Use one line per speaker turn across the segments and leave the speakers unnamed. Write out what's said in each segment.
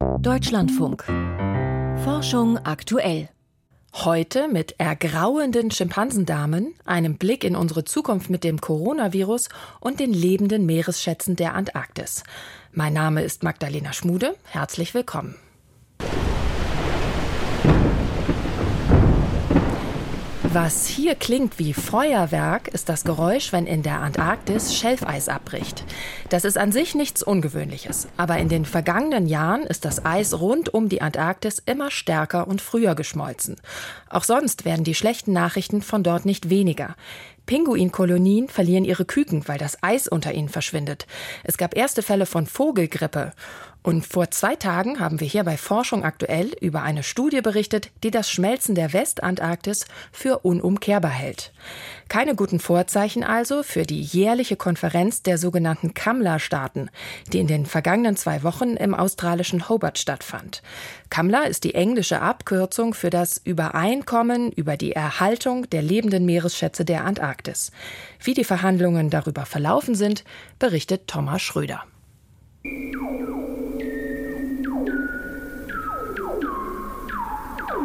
Deutschlandfunk. Forschung aktuell. Heute mit ergrauenden Schimpansendamen, einem Blick in unsere Zukunft mit dem Coronavirus und den lebenden Meeresschätzen der Antarktis. Mein Name ist Magdalena Schmude. Herzlich willkommen. Was hier klingt wie Feuerwerk, ist das Geräusch, wenn in der Antarktis Schelfeis abbricht. Das ist an sich nichts Ungewöhnliches, aber in den vergangenen Jahren ist das Eis rund um die Antarktis immer stärker und früher geschmolzen. Auch sonst werden die schlechten Nachrichten von dort nicht weniger. Pinguinkolonien verlieren ihre Küken, weil das Eis unter ihnen verschwindet. Es gab erste Fälle von Vogelgrippe. Und vor zwei Tagen haben wir hier bei Forschung aktuell über eine Studie berichtet, die das Schmelzen der Westantarktis für unumkehrbar hält. Keine guten Vorzeichen also für die jährliche Konferenz der sogenannten Kamla-Staaten, die in den vergangenen zwei Wochen im australischen Hobart stattfand. Kamla ist die englische Abkürzung für das Übereinkommen über die Erhaltung der lebenden Meeresschätze der Antarktis. Wie die Verhandlungen darüber verlaufen sind, berichtet Thomas Schröder.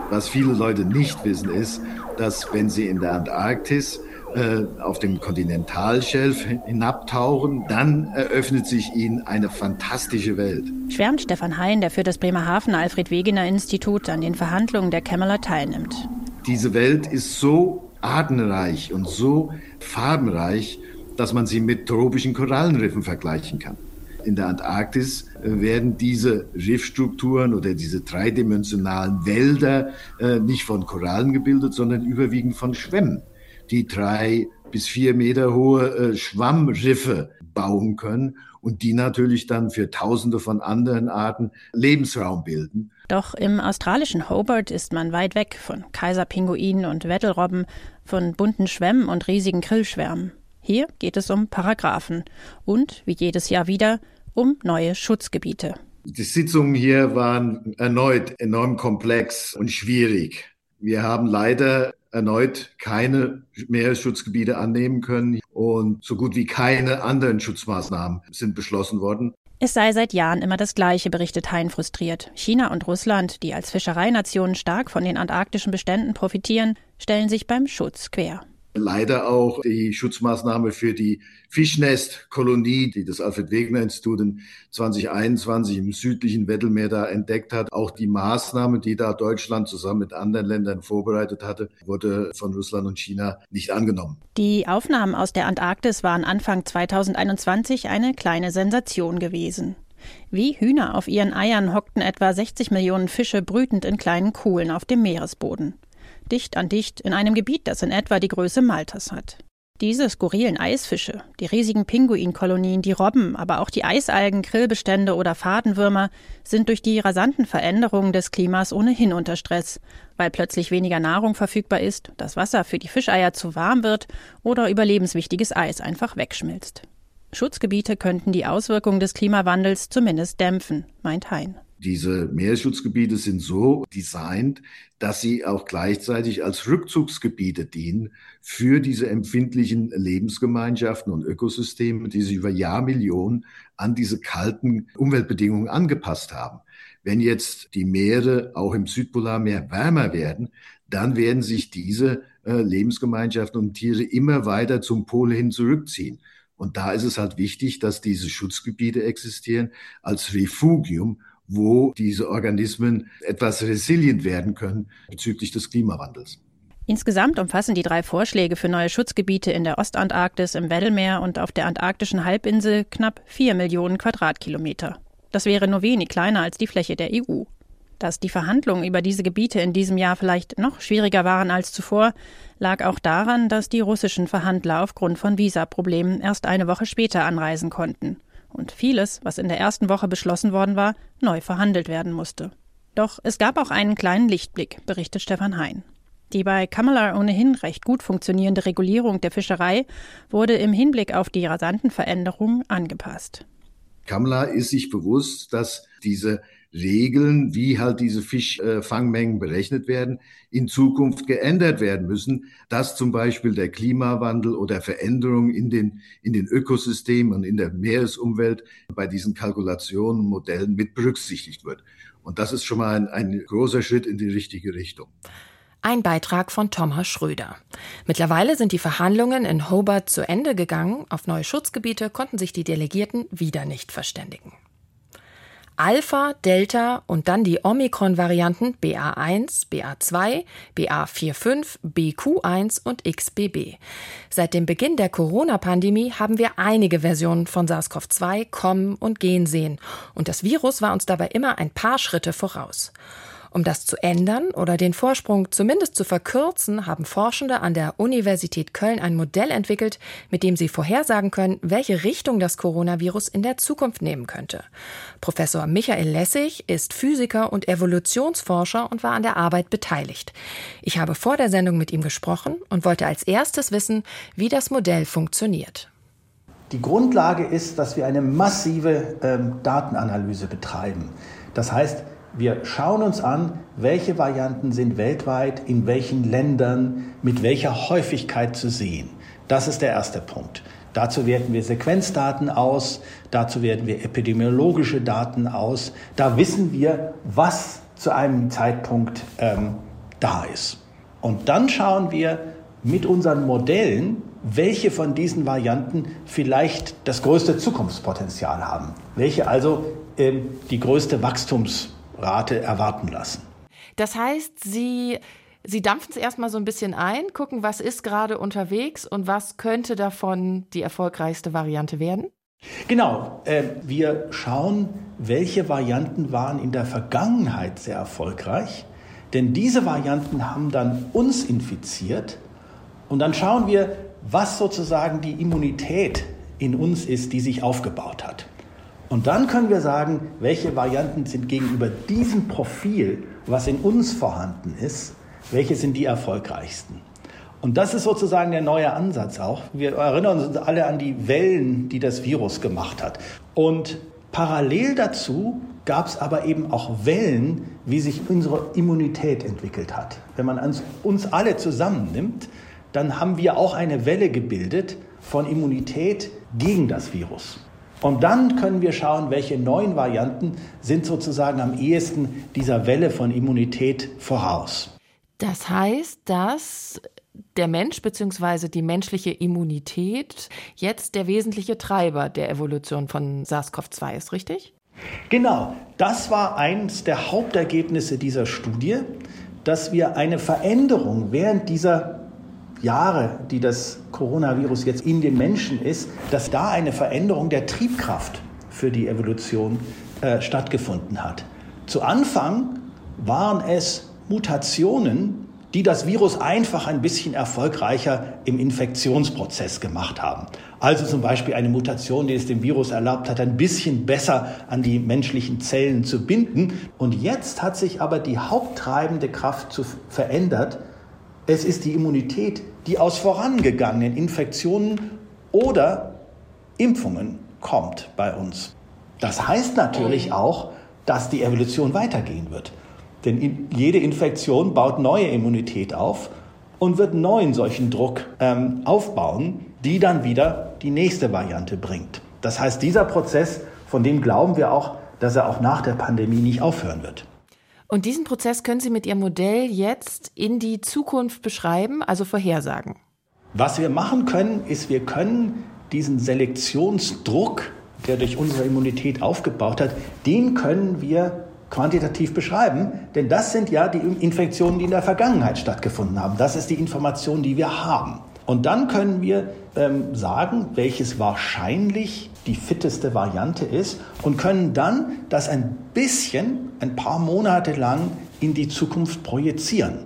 Was viele Leute nicht wissen, ist, dass wenn sie in der Antarktis äh, auf dem Kontinentalschelf hinabtauchen, dann eröffnet sich ihnen eine fantastische Welt.
Schwärmt Stefan Hein, der für das Bremerhaven Alfred Wegener Institut an den Verhandlungen der Kämmerer teilnimmt.
Diese Welt ist so artenreich und so farbenreich, dass man sie mit tropischen Korallenriffen vergleichen kann in der Antarktis äh, werden diese Riffstrukturen oder diese dreidimensionalen Wälder äh, nicht von Korallen gebildet, sondern überwiegend von Schwämmen, die drei bis vier Meter hohe äh, Schwammriffe bauen können und die natürlich dann für Tausende von anderen Arten Lebensraum bilden.
Doch im australischen Hobart ist man weit weg von Kaiserpinguinen und Wettelrobben, von bunten Schwämmen und riesigen Grillschwärmen. Hier geht es um Paragraphen und, wie jedes Jahr wieder, um neue Schutzgebiete.
Die Sitzungen hier waren erneut enorm komplex und schwierig. Wir haben leider erneut keine Meeresschutzgebiete annehmen können und so gut wie keine anderen Schutzmaßnahmen sind beschlossen worden.
Es sei seit Jahren immer das Gleiche, berichtet Hein frustriert. China und Russland, die als Fischereinationen stark von den antarktischen Beständen profitieren, stellen sich beim Schutz quer.
Leider auch die Schutzmaßnahme für die Fischnestkolonie, die das Alfred Wegener Institut in 2021 im südlichen Weddellmeer da entdeckt hat. Auch die Maßnahme, die da Deutschland zusammen mit anderen Ländern vorbereitet hatte, wurde von Russland und China nicht angenommen.
Die Aufnahmen aus der Antarktis waren Anfang 2021 eine kleine Sensation gewesen. Wie Hühner auf ihren Eiern hockten etwa 60 Millionen Fische brütend in kleinen Kuhlen auf dem Meeresboden dicht an dicht in einem Gebiet, das in etwa die Größe Maltas hat. Diese skurrilen Eisfische, die riesigen Pinguinkolonien, die Robben, aber auch die Eisalgen, Grillbestände oder Fadenwürmer sind durch die rasanten Veränderungen des Klimas ohnehin unter Stress, weil plötzlich weniger Nahrung verfügbar ist, das Wasser für die Fischeier zu warm wird oder überlebenswichtiges Eis einfach wegschmilzt. Schutzgebiete könnten die Auswirkungen des Klimawandels zumindest dämpfen, meint Hein.
Diese Meeresschutzgebiete sind so designt, dass sie auch gleichzeitig als Rückzugsgebiete dienen für diese empfindlichen Lebensgemeinschaften und Ökosysteme, die sich über Jahrmillionen an diese kalten Umweltbedingungen angepasst haben. Wenn jetzt die Meere auch im Südpolarmeer wärmer werden, dann werden sich diese äh, Lebensgemeinschaften und Tiere immer weiter zum Pol hin zurückziehen. Und da ist es halt wichtig, dass diese Schutzgebiete existieren als Refugium, wo diese Organismen etwas resilient werden können bezüglich des Klimawandels.
Insgesamt umfassen die drei Vorschläge für neue Schutzgebiete in der Ostantarktis, im Weddellmeer und auf der antarktischen Halbinsel knapp vier Millionen Quadratkilometer. Das wäre nur wenig kleiner als die Fläche der EU. Dass die Verhandlungen über diese Gebiete in diesem Jahr vielleicht noch schwieriger waren als zuvor, lag auch daran, dass die russischen Verhandler aufgrund von Visaproblemen erst eine Woche später anreisen konnten und vieles, was in der ersten Woche beschlossen worden war, neu verhandelt werden musste. Doch es gab auch einen kleinen Lichtblick, berichtet Stefan Hein. Die bei Kamala ohnehin recht gut funktionierende Regulierung der Fischerei wurde im Hinblick auf die rasanten Veränderungen angepasst.
Kamala ist sich bewusst, dass diese Regeln, wie halt diese Fischfangmengen berechnet werden, in Zukunft geändert werden müssen, dass zum Beispiel der Klimawandel oder Veränderungen in den, in den Ökosystemen und in der Meeresumwelt bei diesen Kalkulationen und Modellen mit berücksichtigt wird. Und das ist schon mal ein, ein großer Schritt in die richtige Richtung.
Ein Beitrag von Thomas Schröder. Mittlerweile sind die Verhandlungen in Hobart zu Ende gegangen. Auf neue Schutzgebiete konnten sich die Delegierten wieder nicht verständigen. Alpha, Delta und dann die Omikron-Varianten BA1, BA2, BA45, BQ1 und XBB. Seit dem Beginn der Corona-Pandemie haben wir einige Versionen von SARS-CoV-2 kommen und gehen sehen. Und das Virus war uns dabei immer ein paar Schritte voraus. Um das zu ändern oder den Vorsprung zumindest zu verkürzen, haben Forschende an der Universität Köln ein Modell entwickelt, mit dem sie vorhersagen können, welche Richtung das Coronavirus in der Zukunft nehmen könnte. Professor Michael Lessig ist Physiker und Evolutionsforscher und war an der Arbeit beteiligt. Ich habe vor der Sendung mit ihm gesprochen und wollte als erstes wissen, wie das Modell funktioniert.
Die Grundlage ist, dass wir eine massive ähm, Datenanalyse betreiben. Das heißt, wir schauen uns an, welche Varianten sind weltweit, in welchen Ländern, mit welcher Häufigkeit zu sehen. Das ist der erste Punkt. Dazu werten wir Sequenzdaten aus, dazu werten wir epidemiologische Daten aus. Da wissen wir, was zu einem Zeitpunkt ähm, da ist. Und dann schauen wir mit unseren Modellen, welche von diesen Varianten vielleicht das größte Zukunftspotenzial haben, welche also ähm, die größte Wachstums Rate erwarten lassen.
Das heißt, Sie, Sie dampfen es erstmal so ein bisschen ein, gucken, was ist gerade unterwegs und was könnte davon die erfolgreichste Variante werden?
Genau, äh, wir schauen, welche Varianten waren in der Vergangenheit sehr erfolgreich, denn diese Varianten haben dann uns infiziert und dann schauen wir, was sozusagen die Immunität in uns ist, die sich aufgebaut hat. Und dann können wir sagen, welche Varianten sind gegenüber diesem Profil, was in uns vorhanden ist, welche sind die erfolgreichsten. Und das ist sozusagen der neue Ansatz auch. Wir erinnern uns alle an die Wellen, die das Virus gemacht hat. Und parallel dazu gab es aber eben auch Wellen, wie sich unsere Immunität entwickelt hat. Wenn man uns alle zusammennimmt, dann haben wir auch eine Welle gebildet von Immunität gegen das Virus. Und dann können wir schauen, welche neuen Varianten sind sozusagen am ehesten dieser Welle von Immunität voraus.
Das heißt, dass der Mensch bzw. die menschliche Immunität jetzt der wesentliche Treiber der Evolution von SARS-CoV-2 ist, richtig?
Genau, das war eines der Hauptergebnisse dieser Studie, dass wir eine Veränderung während dieser Jahre, die das Coronavirus jetzt in den Menschen ist, dass da eine Veränderung der Triebkraft für die Evolution äh, stattgefunden hat. Zu Anfang waren es Mutationen, die das Virus einfach ein bisschen erfolgreicher im Infektionsprozess gemacht haben. Also zum Beispiel eine Mutation, die es dem Virus erlaubt hat, ein bisschen besser an die menschlichen Zellen zu binden. Und jetzt hat sich aber die haupttreibende Kraft zu verändert es ist die Immunität, die aus vorangegangenen Infektionen oder Impfungen kommt bei uns. Das heißt natürlich auch, dass die Evolution weitergehen wird. Denn jede Infektion baut neue Immunität auf und wird neuen solchen Druck ähm, aufbauen, die dann wieder die nächste Variante bringt. Das heißt, dieser Prozess, von dem glauben wir auch, dass er auch nach der Pandemie nicht aufhören wird.
Und diesen Prozess können Sie mit Ihrem Modell jetzt in die Zukunft beschreiben, also vorhersagen.
Was wir machen können, ist, wir können diesen Selektionsdruck, der durch unsere Immunität aufgebaut hat, den können wir quantitativ beschreiben, denn das sind ja die Infektionen, die in der Vergangenheit stattgefunden haben. Das ist die Information, die wir haben. Und dann können wir ähm, sagen, welches wahrscheinlich die fitteste Variante ist und können dann das ein bisschen, ein paar Monate lang in die Zukunft projizieren.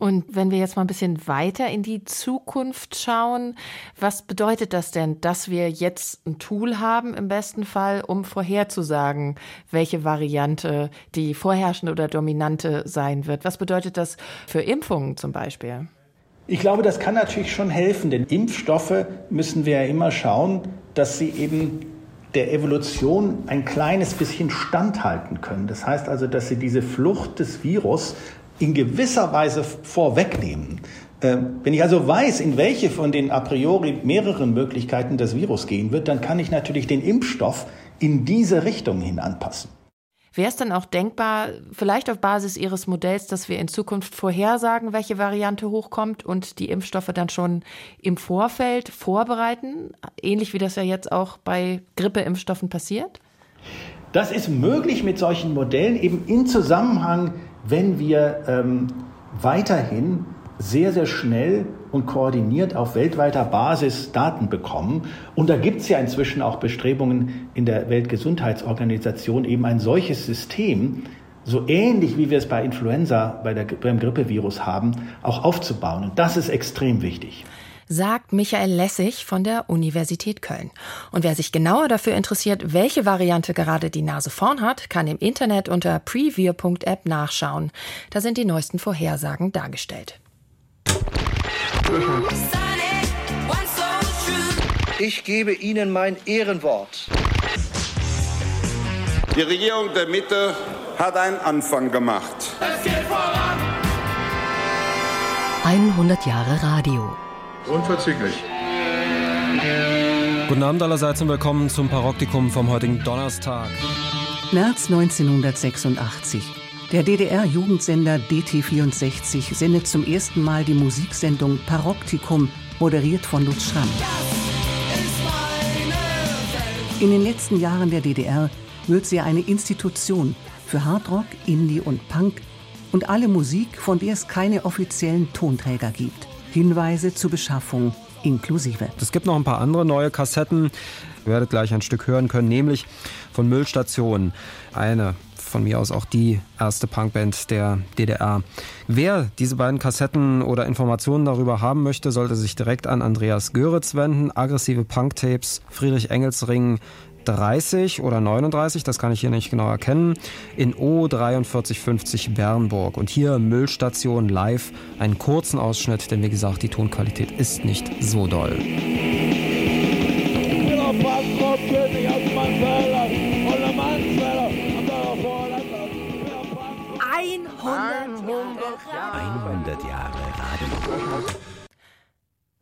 Und wenn wir jetzt mal ein bisschen weiter in die Zukunft schauen, was bedeutet das denn, dass wir jetzt ein Tool haben im besten Fall, um vorherzusagen, welche Variante die vorherrschende oder dominante sein wird? Was bedeutet das für Impfungen zum Beispiel?
Ich glaube, das kann natürlich schon helfen, denn Impfstoffe müssen wir ja immer schauen, dass sie eben der Evolution ein kleines bisschen standhalten können. Das heißt also, dass sie diese Flucht des Virus in gewisser Weise vorwegnehmen. Ähm, wenn ich also weiß, in welche von den a priori mehreren Möglichkeiten das Virus gehen wird, dann kann ich natürlich den Impfstoff in diese Richtung hin anpassen.
Wäre es dann auch denkbar, vielleicht auf Basis Ihres Modells, dass wir in Zukunft vorhersagen, welche Variante hochkommt und die Impfstoffe dann schon im Vorfeld vorbereiten, ähnlich wie das ja jetzt auch bei Grippeimpfstoffen passiert?
Das ist möglich mit solchen Modellen eben in Zusammenhang, wenn wir ähm, weiterhin sehr, sehr schnell und koordiniert auf weltweiter Basis Daten bekommen. Und da gibt es ja inzwischen auch Bestrebungen in der Weltgesundheitsorganisation, eben ein solches System, so ähnlich wie wir es bei Influenza, bei der, beim Grippevirus haben, auch aufzubauen. Und das ist extrem wichtig
sagt Michael Lessig von der Universität Köln. Und wer sich genauer dafür interessiert, welche Variante gerade die Nase vorn hat, kann im Internet unter preview.app nachschauen. Da sind die neuesten Vorhersagen dargestellt.
Ich gebe Ihnen mein Ehrenwort.
Die Regierung der Mitte hat einen Anfang gemacht. Es geht voran!
100 Jahre Radio.
Unverzüglich.
Guten Abend allerseits und willkommen zum Paroptikum vom heutigen Donnerstag.
März 1986. Der DDR-Jugendsender DT64 sendet zum ersten Mal die Musiksendung Paroptikum, moderiert von Lutz Schramm. In den letzten Jahren der DDR wird sie eine Institution für Hardrock, Indie und Punk und alle Musik, von der es keine offiziellen Tonträger gibt. Hinweise zur Beschaffung inklusive.
Es gibt noch ein paar andere neue Kassetten. Ihr werdet gleich ein Stück hören können, nämlich von Müllstation. Eine von mir aus auch die erste Punkband der DDR. Wer diese beiden Kassetten oder Informationen darüber haben möchte, sollte sich direkt an Andreas Göritz wenden. Aggressive Punktapes, Friedrich Engelsring 30 oder 39, das kann ich hier nicht genau erkennen, in O4350 Bernburg. Und hier Müllstation live, einen kurzen Ausschnitt, denn wie gesagt, die Tonqualität ist nicht so doll.
100 Jahre Radio.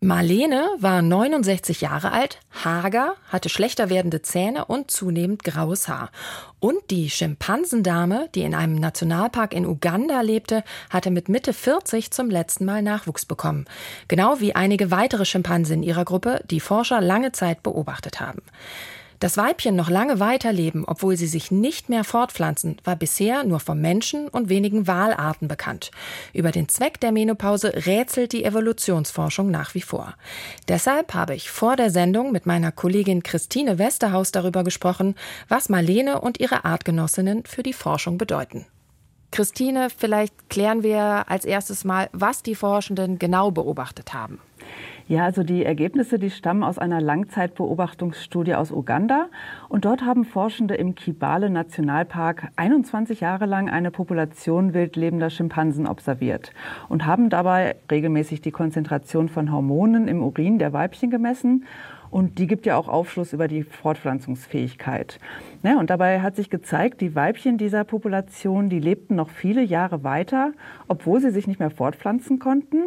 Marlene war 69 Jahre alt, hager, hatte schlechter werdende Zähne und zunehmend graues Haar. Und die Schimpansendame, die in einem Nationalpark in Uganda lebte, hatte mit Mitte 40 zum letzten Mal Nachwuchs bekommen. Genau wie einige weitere Schimpansen in ihrer Gruppe, die Forscher lange Zeit beobachtet haben. Das Weibchen noch lange weiterleben, obwohl sie sich nicht mehr fortpflanzen, war bisher nur vom Menschen und wenigen Walarten bekannt. Über den Zweck der Menopause rätselt die Evolutionsforschung nach wie vor. Deshalb habe ich vor der Sendung mit meiner Kollegin Christine Westerhaus darüber gesprochen, was Marlene und ihre Artgenossinnen für die Forschung bedeuten. Christine, vielleicht klären wir als erstes mal, was die Forschenden genau beobachtet haben.
Ja, also die Ergebnisse, die stammen aus einer Langzeitbeobachtungsstudie aus Uganda. Und dort haben Forschende im Kibale Nationalpark 21 Jahre lang eine Population wildlebender Schimpansen observiert und haben dabei regelmäßig die Konzentration von Hormonen im Urin der Weibchen gemessen. Und die gibt ja auch Aufschluss über die Fortpflanzungsfähigkeit. Ja, und dabei hat sich gezeigt, die Weibchen dieser Population, die lebten noch viele Jahre weiter, obwohl sie sich nicht mehr fortpflanzen konnten.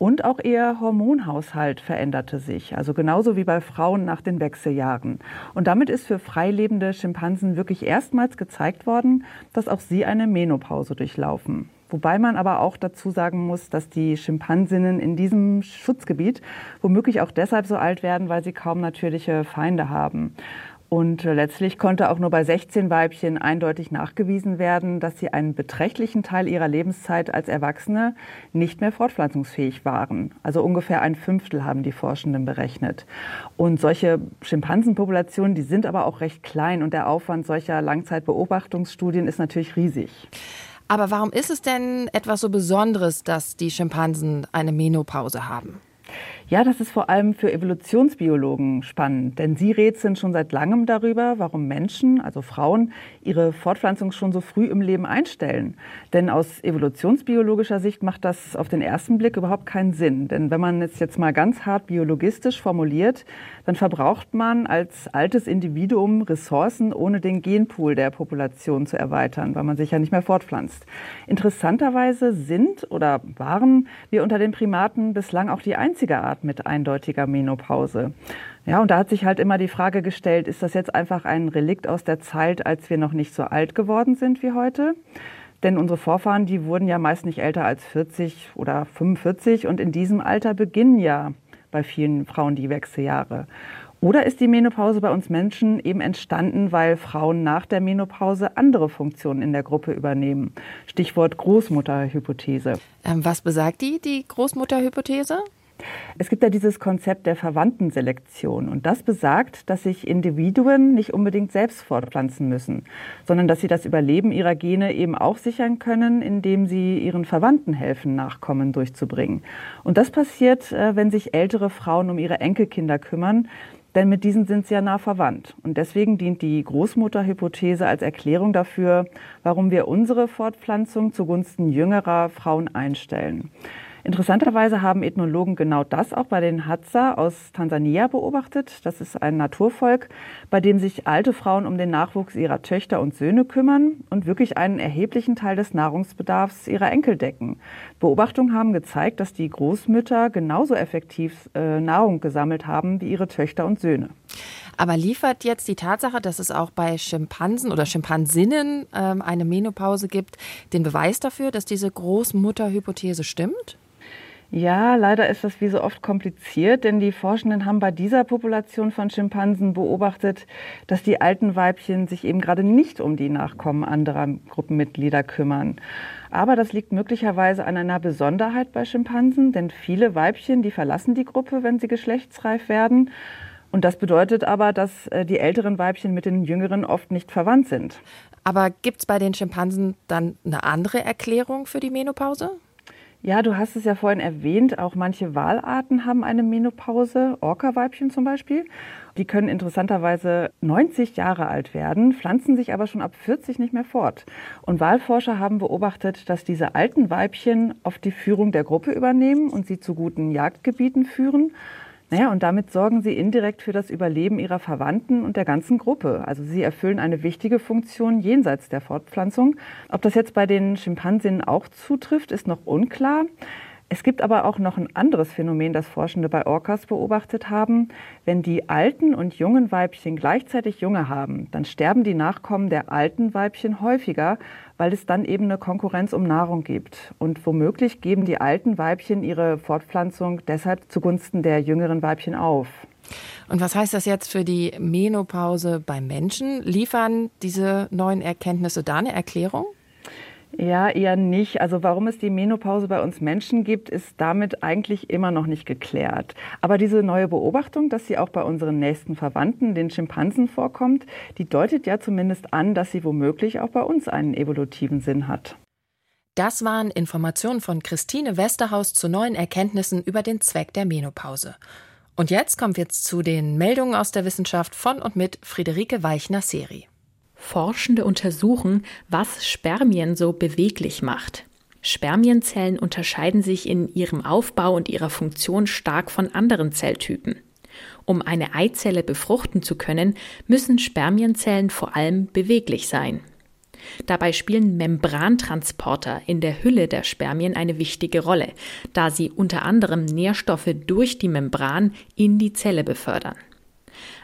Und auch ihr Hormonhaushalt veränderte sich, also genauso wie bei Frauen nach den Wechseljahren. Und damit ist für freilebende Schimpansen wirklich erstmals gezeigt worden, dass auch sie eine Menopause durchlaufen. Wobei man aber auch dazu sagen muss, dass die Schimpansinnen in diesem Schutzgebiet womöglich auch deshalb so alt werden, weil sie kaum natürliche Feinde haben. Und letztlich konnte auch nur bei 16 Weibchen eindeutig nachgewiesen werden, dass sie einen beträchtlichen Teil ihrer Lebenszeit als Erwachsene nicht mehr fortpflanzungsfähig waren. Also ungefähr ein Fünftel haben die Forschenden berechnet. Und solche Schimpansenpopulationen, die sind aber auch recht klein und der Aufwand solcher Langzeitbeobachtungsstudien ist natürlich riesig.
Aber warum ist es denn etwas so Besonderes, dass die Schimpansen eine Menopause haben?
Ja, das ist vor allem für Evolutionsbiologen spannend, denn sie rätseln schon seit langem darüber, warum Menschen, also Frauen, ihre Fortpflanzung schon so früh im Leben einstellen. Denn aus evolutionsbiologischer Sicht macht das auf den ersten Blick überhaupt keinen Sinn. Denn wenn man es jetzt mal ganz hart biologistisch formuliert, dann verbraucht man als altes Individuum Ressourcen, ohne den Genpool der Population zu erweitern, weil man sich ja nicht mehr fortpflanzt. Interessanterweise sind oder waren wir unter den Primaten bislang auch die einzige Art, mit eindeutiger Menopause. Ja, und da hat sich halt immer die Frage gestellt, ist das jetzt einfach ein Relikt aus der Zeit, als wir noch nicht so alt geworden sind wie heute? Denn unsere Vorfahren, die wurden ja meist nicht älter als 40 oder 45 und in diesem Alter beginnen ja bei vielen Frauen die Wechseljahre. Oder ist die Menopause bei uns Menschen eben entstanden, weil Frauen nach der Menopause andere Funktionen in der Gruppe übernehmen? Stichwort Großmutterhypothese.
Ähm, was besagt die, die Großmutterhypothese?
Es gibt ja dieses Konzept der Verwandtenselektion und das besagt, dass sich Individuen nicht unbedingt selbst fortpflanzen müssen, sondern dass sie das Überleben ihrer Gene eben auch sichern können, indem sie ihren Verwandten helfen, Nachkommen durchzubringen. Und das passiert, äh, wenn sich ältere Frauen um ihre Enkelkinder kümmern, denn mit diesen sind sie ja nah verwandt. Und deswegen dient die Großmutterhypothese als Erklärung dafür, warum wir unsere Fortpflanzung zugunsten jüngerer Frauen einstellen. Interessanterweise haben Ethnologen genau das auch bei den Hadza aus Tansania beobachtet. Das ist ein Naturvolk, bei dem sich alte Frauen um den Nachwuchs ihrer Töchter und Söhne kümmern und wirklich einen erheblichen Teil des Nahrungsbedarfs ihrer Enkel decken. Beobachtungen haben gezeigt, dass die Großmütter genauso effektiv äh, Nahrung gesammelt haben wie ihre Töchter und Söhne.
Aber liefert jetzt die Tatsache, dass es auch bei Schimpansen oder Schimpansinnen ähm, eine Menopause gibt, den Beweis dafür, dass diese Großmutterhypothese stimmt?
Ja, leider ist das wie so oft kompliziert, denn die Forschenden haben bei dieser Population von Schimpansen beobachtet, dass die alten Weibchen sich eben gerade nicht um die Nachkommen anderer Gruppenmitglieder kümmern. Aber das liegt möglicherweise an einer Besonderheit bei Schimpansen, denn viele Weibchen, die verlassen die Gruppe, wenn sie geschlechtsreif werden. Und das bedeutet aber, dass äh, die älteren Weibchen mit den jüngeren oft nicht verwandt sind.
Aber gibt es bei den Schimpansen dann eine andere Erklärung für die Menopause?
Ja, du hast es ja vorhin erwähnt, auch manche Walarten haben eine Menopause, Orca-Weibchen zum Beispiel. Die können interessanterweise 90 Jahre alt werden, pflanzen sich aber schon ab 40 nicht mehr fort. Und Wahlforscher haben beobachtet, dass diese alten Weibchen oft die Führung der Gruppe übernehmen und sie zu guten Jagdgebieten führen. Naja, und damit sorgen sie indirekt für das Überleben ihrer Verwandten und der ganzen Gruppe. Also sie erfüllen eine wichtige Funktion jenseits der Fortpflanzung. Ob das jetzt bei den Schimpansinnen auch zutrifft, ist noch unklar. Es gibt aber auch noch ein anderes Phänomen, das Forschende bei Orcas beobachtet haben. Wenn die alten und jungen Weibchen gleichzeitig Junge haben, dann sterben die Nachkommen der alten Weibchen häufiger, weil es dann eben eine Konkurrenz um Nahrung gibt. Und womöglich geben die alten Weibchen ihre Fortpflanzung deshalb zugunsten der jüngeren Weibchen auf.
Und was heißt das jetzt für die Menopause beim Menschen? Liefern diese neuen Erkenntnisse da eine Erklärung?
Ja, eher nicht. Also warum es die Menopause bei uns Menschen gibt, ist damit eigentlich immer noch nicht geklärt. Aber diese neue Beobachtung, dass sie auch bei unseren nächsten Verwandten, den Schimpansen, vorkommt, die deutet ja zumindest an, dass sie womöglich auch bei uns einen evolutiven Sinn hat.
Das waren Informationen von Christine Westerhaus zu neuen Erkenntnissen über den Zweck der Menopause. Und jetzt kommen wir zu den Meldungen aus der Wissenschaft von und mit Friederike Weichner-Seri.
Forschende untersuchen, was Spermien so beweglich macht. Spermienzellen unterscheiden sich in ihrem Aufbau und ihrer Funktion stark von anderen Zelltypen. Um eine Eizelle befruchten zu können, müssen Spermienzellen vor allem beweglich sein. Dabei spielen Membrantransporter in der Hülle der Spermien eine wichtige Rolle, da sie unter anderem Nährstoffe durch die Membran in die Zelle befördern.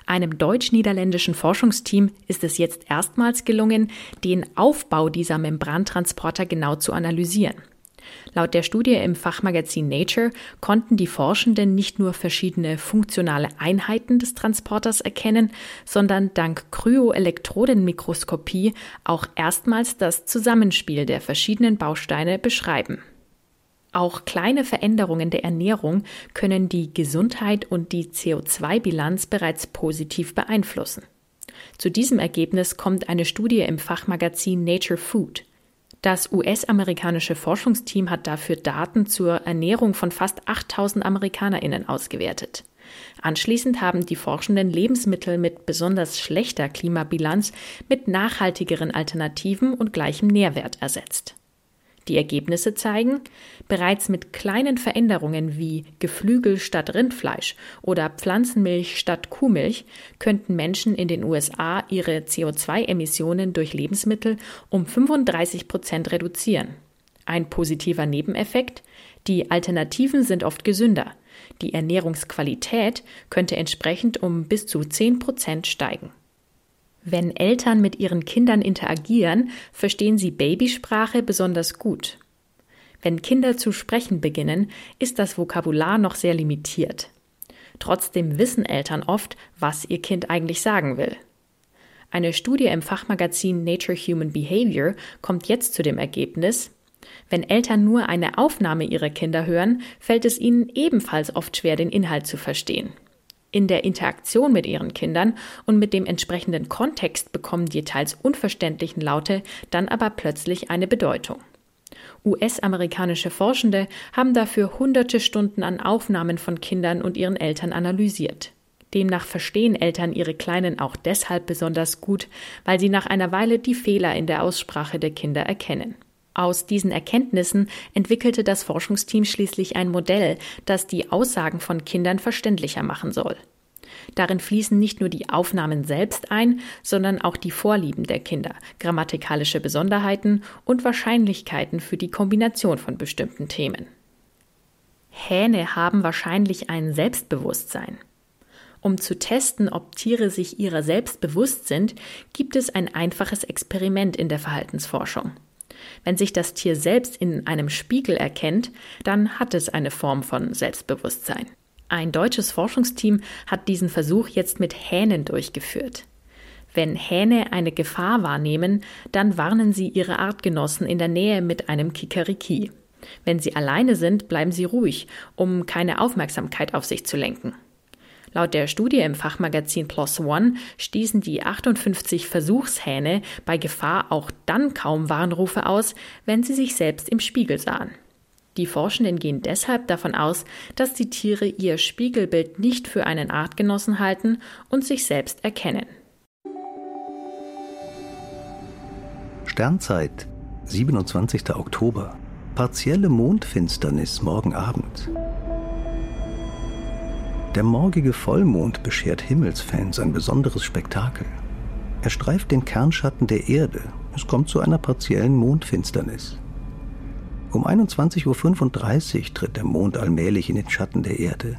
Einem deutsch-niederländischen Forschungsteam ist es jetzt erstmals gelungen, den Aufbau dieser Membrantransporter genau zu analysieren. Laut der Studie im Fachmagazin Nature konnten die Forschenden nicht nur verschiedene funktionale Einheiten des Transporters erkennen, sondern dank Kryoelektronenmikroskopie auch erstmals das Zusammenspiel der verschiedenen Bausteine beschreiben. Auch kleine Veränderungen der Ernährung können die Gesundheit und die CO2-Bilanz bereits positiv beeinflussen. Zu diesem Ergebnis kommt eine Studie im Fachmagazin Nature Food. Das US-amerikanische Forschungsteam hat dafür Daten zur Ernährung von fast 8000 Amerikanerinnen ausgewertet. Anschließend haben die Forschenden Lebensmittel mit besonders schlechter Klimabilanz mit nachhaltigeren Alternativen und gleichem Nährwert ersetzt. Die Ergebnisse zeigen, bereits mit kleinen Veränderungen wie Geflügel statt Rindfleisch oder Pflanzenmilch statt Kuhmilch könnten Menschen in den USA ihre CO2-Emissionen durch Lebensmittel um 35 Prozent reduzieren. Ein positiver Nebeneffekt, die Alternativen sind oft gesünder. Die Ernährungsqualität könnte entsprechend um bis zu 10 Prozent steigen. Wenn Eltern mit ihren Kindern interagieren, verstehen sie Babysprache besonders gut. Wenn Kinder zu sprechen beginnen, ist das Vokabular noch sehr limitiert. Trotzdem wissen Eltern oft, was ihr Kind eigentlich sagen will. Eine Studie im Fachmagazin Nature Human Behavior kommt jetzt zu dem Ergebnis, wenn Eltern nur eine Aufnahme ihrer Kinder hören, fällt es ihnen ebenfalls oft schwer, den Inhalt zu verstehen. In der Interaktion mit ihren Kindern und mit dem entsprechenden Kontext bekommen die teils unverständlichen Laute dann aber plötzlich eine Bedeutung. US-amerikanische Forschende haben dafür hunderte Stunden an Aufnahmen von Kindern und ihren Eltern analysiert. Demnach verstehen Eltern ihre Kleinen auch deshalb besonders gut, weil sie nach einer Weile die Fehler in der Aussprache der Kinder erkennen. Aus diesen Erkenntnissen entwickelte das Forschungsteam schließlich ein Modell, das die Aussagen von Kindern verständlicher machen soll. Darin fließen nicht nur die Aufnahmen selbst ein, sondern auch die Vorlieben der Kinder, grammatikalische Besonderheiten und Wahrscheinlichkeiten für die Kombination von bestimmten Themen. Hähne haben wahrscheinlich ein Selbstbewusstsein. Um zu testen, ob Tiere sich ihrer selbst bewusst sind, gibt es ein einfaches Experiment in der Verhaltensforschung. Wenn sich das Tier selbst in einem Spiegel erkennt, dann hat es eine Form von Selbstbewusstsein. Ein deutsches Forschungsteam hat diesen Versuch jetzt mit Hähnen durchgeführt. Wenn Hähne eine Gefahr wahrnehmen, dann warnen sie ihre Artgenossen in der Nähe mit einem Kikeriki. Wenn sie alleine sind, bleiben sie ruhig, um keine Aufmerksamkeit auf sich zu lenken. Laut der Studie im Fachmagazin PLOS ONE stießen die 58 Versuchshähne bei Gefahr auch dann kaum Warnrufe aus, wenn sie sich selbst im Spiegel sahen. Die Forschenden gehen deshalb davon aus, dass die Tiere ihr Spiegelbild nicht für einen Artgenossen halten und sich selbst erkennen.
Sternzeit, 27. Oktober. Partielle Mondfinsternis morgen Abend. Der morgige Vollmond beschert Himmelsfans ein besonderes Spektakel. Er streift den Kernschatten der Erde. Es kommt zu einer partiellen Mondfinsternis. Um 21.35 Uhr tritt der Mond allmählich in den Schatten der Erde.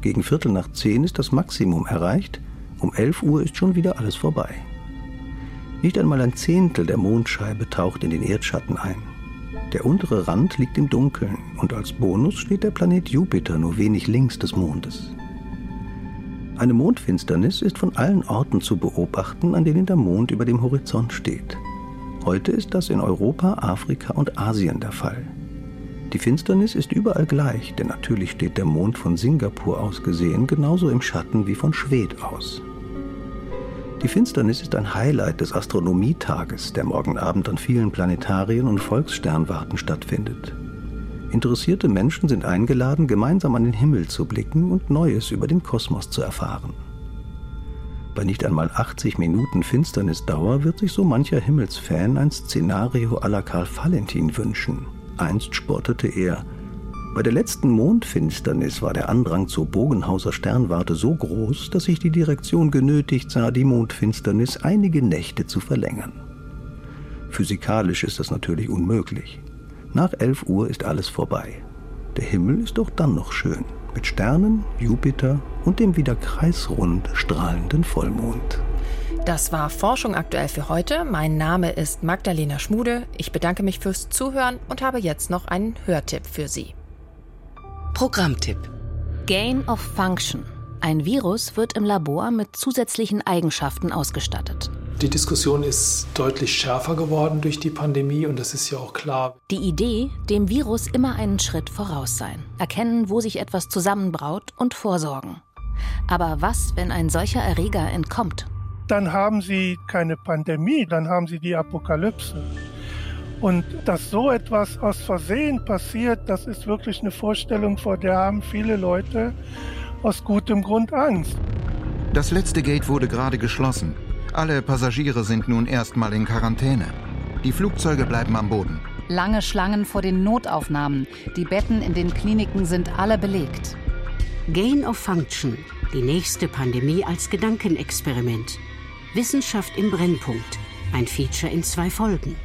Gegen Viertel nach zehn ist das Maximum erreicht. Um 11 Uhr ist schon wieder alles vorbei. Nicht einmal ein Zehntel der Mondscheibe taucht in den Erdschatten ein. Der untere Rand liegt im Dunkeln und als Bonus steht der Planet Jupiter nur wenig links des Mondes. Eine Mondfinsternis ist von allen Orten zu beobachten, an denen der Mond über dem Horizont steht. Heute ist das in Europa, Afrika und Asien der Fall. Die Finsternis ist überall gleich, denn natürlich steht der Mond von Singapur aus gesehen genauso im Schatten wie von Schwed aus. Die Finsternis ist ein Highlight des Astronomietages, der morgen Abend an vielen Planetarien und Volkssternwarten stattfindet. Interessierte Menschen sind eingeladen, gemeinsam an den Himmel zu blicken und Neues über den Kosmos zu erfahren. Bei nicht einmal 80 Minuten Finsternisdauer wird sich so mancher Himmelsfan ein Szenario à la Karl Valentin wünschen. Einst spottete er, bei der letzten Mondfinsternis war der Andrang zur Bogenhauser Sternwarte so groß, dass sich die Direktion genötigt sah, die Mondfinsternis einige Nächte zu verlängern. Physikalisch ist das natürlich unmöglich. Nach 11 Uhr ist alles vorbei. Der Himmel ist doch dann noch schön, mit Sternen, Jupiter und dem wieder kreisrund strahlenden Vollmond.
Das war Forschung aktuell für heute. Mein Name ist Magdalena Schmude. Ich bedanke mich fürs Zuhören und habe jetzt noch einen Hörtipp für Sie.
Programmtipp. Gain of Function. Ein Virus wird im Labor mit zusätzlichen Eigenschaften ausgestattet.
Die Diskussion ist deutlich schärfer geworden durch die Pandemie und das ist ja auch klar.
Die Idee, dem Virus immer einen Schritt voraus sein, erkennen, wo sich etwas zusammenbraut und vorsorgen. Aber was, wenn ein solcher Erreger entkommt?
Dann haben Sie keine Pandemie, dann haben Sie die Apokalypse. Und dass so etwas aus Versehen passiert, das ist wirklich eine Vorstellung, vor der haben viele Leute aus gutem Grund Angst.
Das letzte Gate wurde gerade geschlossen. Alle Passagiere sind nun erstmal in Quarantäne. Die Flugzeuge bleiben am Boden.
Lange Schlangen vor den Notaufnahmen. Die Betten in den Kliniken sind alle belegt.
Gain of Function. Die nächste Pandemie als Gedankenexperiment. Wissenschaft im Brennpunkt. Ein Feature in zwei Folgen.